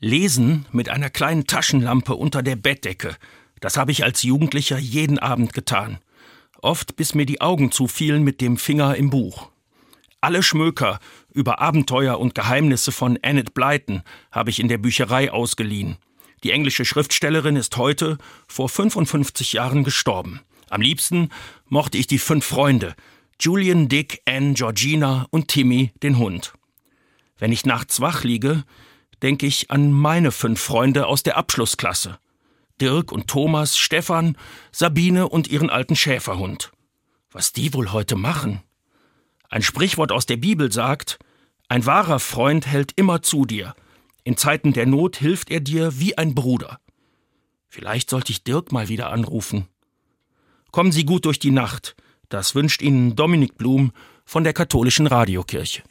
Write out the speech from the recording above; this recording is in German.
Lesen mit einer kleinen Taschenlampe unter der Bettdecke, das habe ich als Jugendlicher jeden Abend getan. Oft bis mir die Augen zufielen mit dem Finger im Buch. Alle Schmöker über Abenteuer und Geheimnisse von Annette Blyton habe ich in der Bücherei ausgeliehen. Die englische Schriftstellerin ist heute vor 55 Jahren gestorben. Am liebsten mochte ich die fünf Freunde, Julian, Dick, Anne, Georgina und Timmy, den Hund. Wenn ich nachts wach liege, denke ich an meine fünf Freunde aus der Abschlussklasse. Dirk und Thomas, Stefan, Sabine und ihren alten Schäferhund. Was die wohl heute machen? Ein Sprichwort aus der Bibel sagt, ein wahrer Freund hält immer zu dir. In Zeiten der Not hilft er dir wie ein Bruder. Vielleicht sollte ich Dirk mal wieder anrufen. Kommen Sie gut durch die Nacht. Das wünscht Ihnen Dominik Blum von der katholischen Radiokirche.